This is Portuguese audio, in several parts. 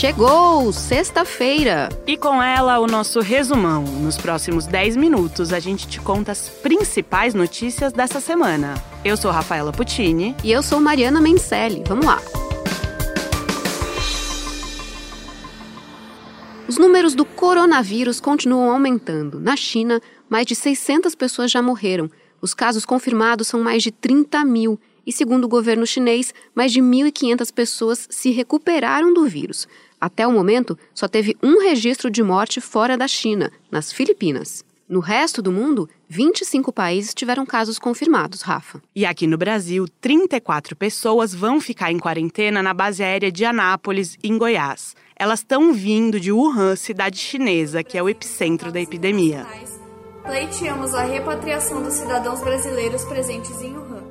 Chegou! Sexta-feira! E com ela, o nosso resumão. Nos próximos 10 minutos, a gente te conta as principais notícias dessa semana. Eu sou Rafaela Puccini. E eu sou Mariana Mencelli. Vamos lá! Os números do coronavírus continuam aumentando. Na China, mais de 600 pessoas já morreram. Os casos confirmados são mais de 30 mil e, segundo o governo chinês, mais de 1.500 pessoas se recuperaram do vírus. Até o momento, só teve um registro de morte fora da China, nas Filipinas. No resto do mundo, 25 países tiveram casos confirmados, Rafa. E aqui no Brasil, 34 pessoas vão ficar em quarentena na base aérea de Anápolis, em Goiás. Elas estão vindo de Wuhan, cidade chinesa, que é o epicentro da epidemia. Pleiteamos a repatriação dos cidadãos brasileiros presentes em Wuhan.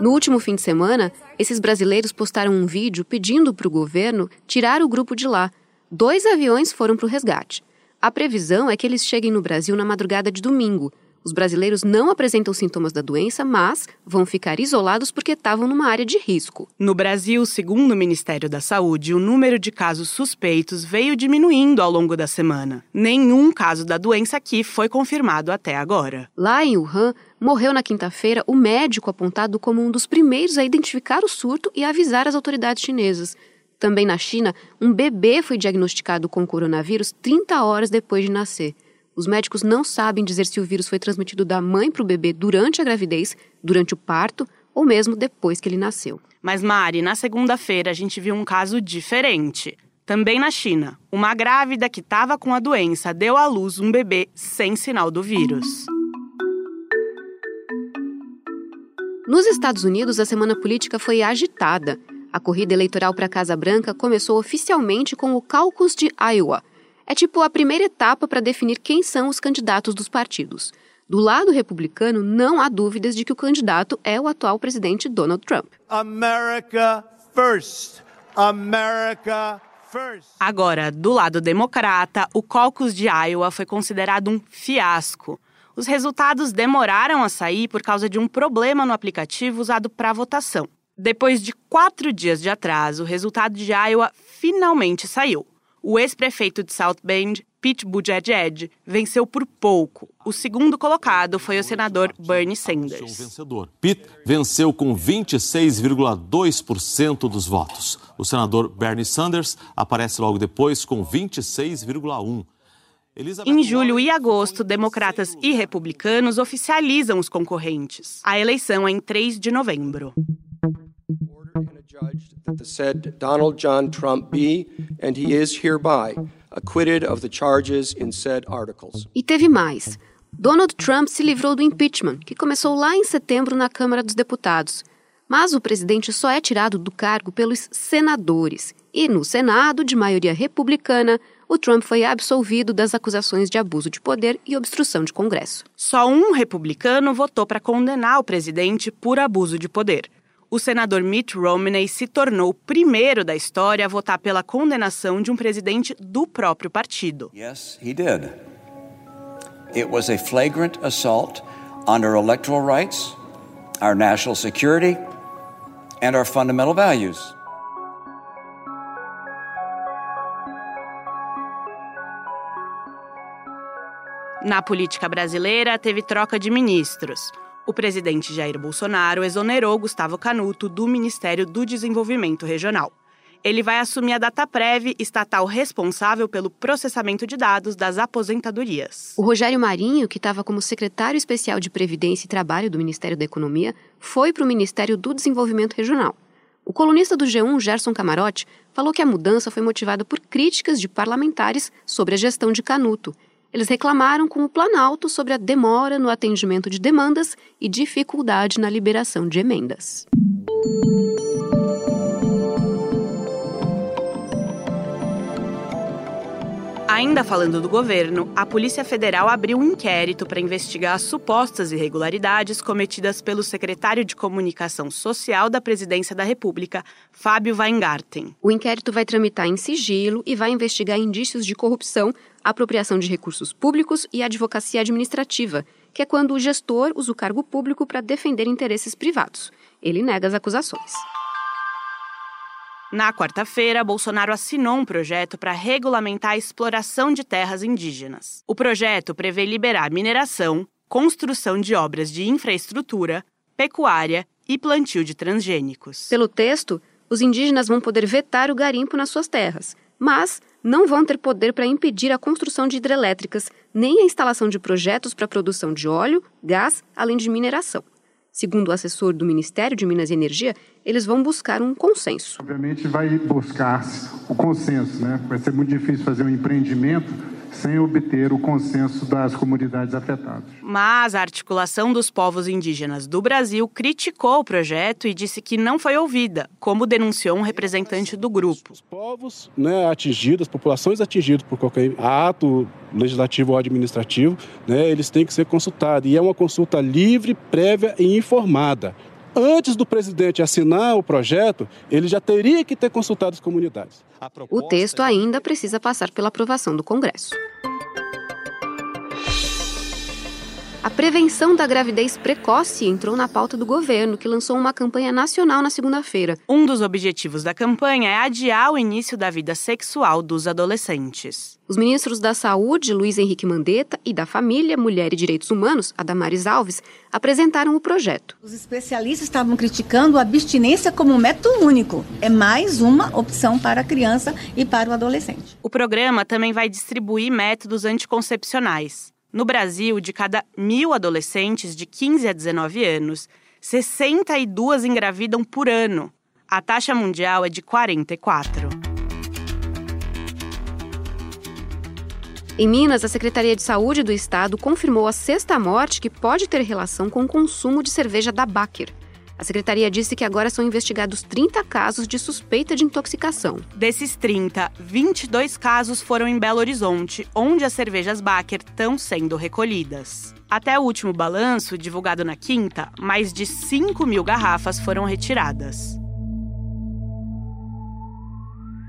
No último fim de semana, esses brasileiros postaram um vídeo pedindo para o governo tirar o grupo de lá. Dois aviões foram para o resgate. A previsão é que eles cheguem no Brasil na madrugada de domingo. Os brasileiros não apresentam sintomas da doença, mas vão ficar isolados porque estavam numa área de risco. No Brasil, segundo o Ministério da Saúde, o número de casos suspeitos veio diminuindo ao longo da semana. Nenhum caso da doença aqui foi confirmado até agora. Lá em Wuhan, morreu na quinta-feira o médico apontado como um dos primeiros a identificar o surto e avisar as autoridades chinesas. Também na China, um bebê foi diagnosticado com coronavírus 30 horas depois de nascer. Os médicos não sabem dizer se o vírus foi transmitido da mãe para o bebê durante a gravidez, durante o parto ou mesmo depois que ele nasceu. Mas, Mari, na segunda-feira a gente viu um caso diferente. Também na China, uma grávida que estava com a doença deu à luz um bebê sem sinal do vírus. Nos Estados Unidos, a semana política foi agitada. A corrida eleitoral para a Casa Branca começou oficialmente com o Caucus de Iowa, é tipo a primeira etapa para definir quem são os candidatos dos partidos. Do lado republicano, não há dúvidas de que o candidato é o atual presidente Donald Trump. America first. America first. Agora, do lado democrata, o caucus de Iowa foi considerado um fiasco. Os resultados demoraram a sair por causa de um problema no aplicativo usado para votação. Depois de quatro dias de atraso, o resultado de Iowa finalmente saiu. O ex-prefeito de South Bend, Pete Buttigieg, venceu por pouco. O segundo colocado foi o senador Bernie Sanders. Vencedor. Pete venceu com 26,2% dos votos. O senador Bernie Sanders aparece logo depois com 26,1%. Em julho e agosto, democratas e republicanos oficializam os concorrentes. A eleição é em 3 de novembro that the said Donald John Trump be, and he is hereby, acquitted of the charges in said articles. E teve mais. Donald Trump se livrou do impeachment, que começou lá em setembro na Câmara dos Deputados. Mas o presidente só é tirado do cargo pelos senadores. E no Senado, de maioria republicana, o Trump foi absolvido das acusações de abuso de poder e obstrução de Congresso. Só um republicano votou para condenar o presidente por abuso de poder o senador Mitt Romney se tornou o primeiro da história a votar pela condenação de um presidente do próprio partido. Yes, he did. It was a flagrant assault on our electoral rights, our national security, and our fundamental values. Na política brasileira, teve troca de ministros. O presidente Jair Bolsonaro exonerou Gustavo Canuto do Ministério do Desenvolvimento Regional. Ele vai assumir a Dataprev, estatal responsável pelo processamento de dados das aposentadorias. O Rogério Marinho, que estava como secretário especial de Previdência e Trabalho do Ministério da Economia, foi para o Ministério do Desenvolvimento Regional. O colunista do G1, Gerson Camarote, falou que a mudança foi motivada por críticas de parlamentares sobre a gestão de Canuto eles reclamaram com o Planalto sobre a demora no atendimento de demandas e dificuldade na liberação de emendas. Ainda falando do governo, a Polícia Federal abriu um inquérito para investigar as supostas irregularidades cometidas pelo secretário de Comunicação Social da Presidência da República, Fábio Weingarten. O inquérito vai tramitar em sigilo e vai investigar indícios de corrupção, apropriação de recursos públicos e advocacia administrativa, que é quando o gestor usa o cargo público para defender interesses privados. Ele nega as acusações. Na quarta-feira, Bolsonaro assinou um projeto para regulamentar a exploração de terras indígenas. O projeto prevê liberar mineração, construção de obras de infraestrutura, pecuária e plantio de transgênicos. Pelo texto, os indígenas vão poder vetar o garimpo nas suas terras, mas não vão ter poder para impedir a construção de hidrelétricas nem a instalação de projetos para produção de óleo, gás, além de mineração. Segundo o assessor do Ministério de Minas e Energia, eles vão buscar um consenso. Obviamente vai buscar o consenso, né? Vai ser muito difícil fazer um empreendimento sem obter o consenso das comunidades afetadas. Mas a articulação dos povos indígenas do Brasil criticou o projeto e disse que não foi ouvida, como denunciou um representante do grupo. Os povos né, atingidos, populações atingidas por qualquer ato legislativo ou administrativo, né, eles têm que ser consultados. E é uma consulta livre, prévia e informada antes do presidente assinar o projeto, ele já teria que ter consultado as comunidades. O texto ainda precisa passar pela aprovação do Congresso. A prevenção da gravidez precoce entrou na pauta do governo, que lançou uma campanha nacional na segunda-feira. Um dos objetivos da campanha é adiar o início da vida sexual dos adolescentes. Os ministros da Saúde, Luiz Henrique Mandetta, e da Família, Mulher e Direitos Humanos, Adamares Alves, apresentaram o projeto. Os especialistas estavam criticando a abstinência como método único. É mais uma opção para a criança e para o adolescente. O programa também vai distribuir métodos anticoncepcionais. No Brasil, de cada mil adolescentes de 15 a 19 anos, 62 engravidam por ano. A taxa mundial é de 44. Em Minas, a Secretaria de Saúde do Estado confirmou a sexta morte que pode ter relação com o consumo de cerveja da Baker. A secretaria disse que agora são investigados 30 casos de suspeita de intoxicação. Desses 30, 22 casos foram em Belo Horizonte, onde as cervejas Baker estão sendo recolhidas. Até o último balanço, divulgado na quinta, mais de 5 mil garrafas foram retiradas.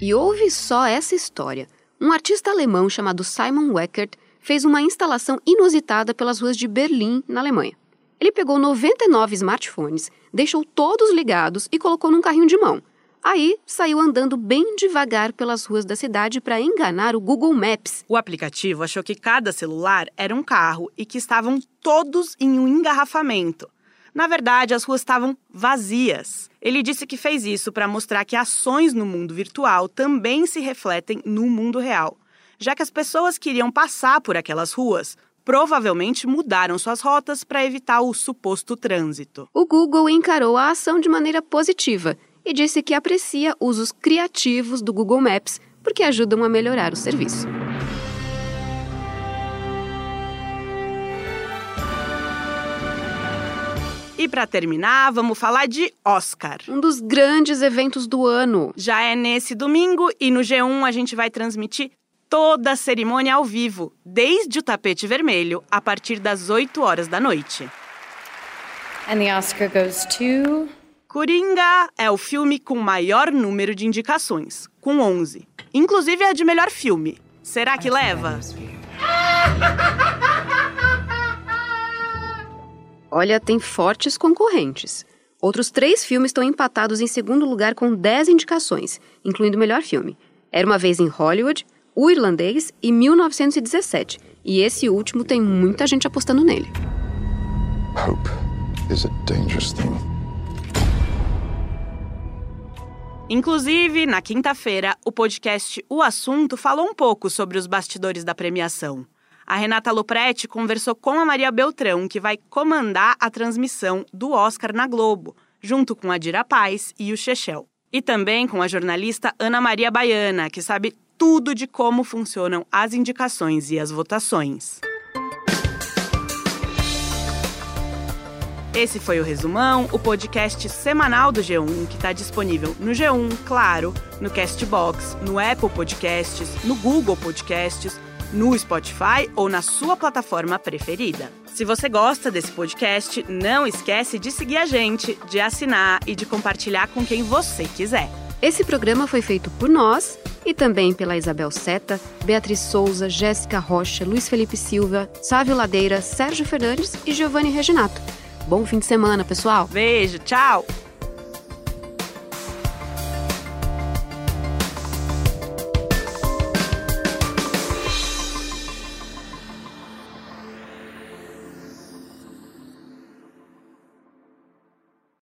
E houve só essa história. Um artista alemão chamado Simon Weckert fez uma instalação inusitada pelas ruas de Berlim, na Alemanha. Ele pegou 99 smartphones, deixou todos ligados e colocou num carrinho de mão. Aí saiu andando bem devagar pelas ruas da cidade para enganar o Google Maps. O aplicativo achou que cada celular era um carro e que estavam todos em um engarrafamento. Na verdade, as ruas estavam vazias. Ele disse que fez isso para mostrar que ações no mundo virtual também se refletem no mundo real, já que as pessoas que iriam passar por aquelas ruas provavelmente mudaram suas rotas para evitar o suposto trânsito. O Google encarou a ação de maneira positiva e disse que aprecia usos criativos do Google Maps porque ajudam a melhorar o serviço. E para terminar, vamos falar de Oscar. Um dos grandes eventos do ano. Já é nesse domingo e no G1 a gente vai transmitir toda a cerimônia ao vivo, desde o tapete vermelho, a partir das 8 horas da noite. And the Oscar goes to Coringa é o filme com maior número de indicações, com 11. Inclusive é de melhor filme. Será que leva? Olha, tem fortes concorrentes. Outros três filmes estão empatados em segundo lugar com 10 indicações, incluindo o melhor filme. Era uma vez em Hollywood, O Irlandês e 1917. E esse último tem muita gente apostando nele. Hope is a dangerous thing. Inclusive, na quinta-feira, o podcast O Assunto falou um pouco sobre os bastidores da premiação. A Renata Lopretti conversou com a Maria Beltrão, que vai comandar a transmissão do Oscar na Globo, junto com a Dira Paz e o Chechel. E também com a jornalista Ana Maria Baiana, que sabe tudo de como funcionam as indicações e as votações. Esse foi o Resumão, o podcast semanal do G1, que está disponível no G1, claro, no Castbox, no Apple Podcasts, no Google Podcasts, no Spotify ou na sua plataforma preferida. Se você gosta desse podcast, não esquece de seguir a gente, de assinar e de compartilhar com quem você quiser. Esse programa foi feito por nós e também pela Isabel Seta, Beatriz Souza, Jéssica Rocha, Luiz Felipe Silva, Sávio Ladeira, Sérgio Fernandes e Giovanni Reginato. Bom fim de semana, pessoal. Beijo, tchau!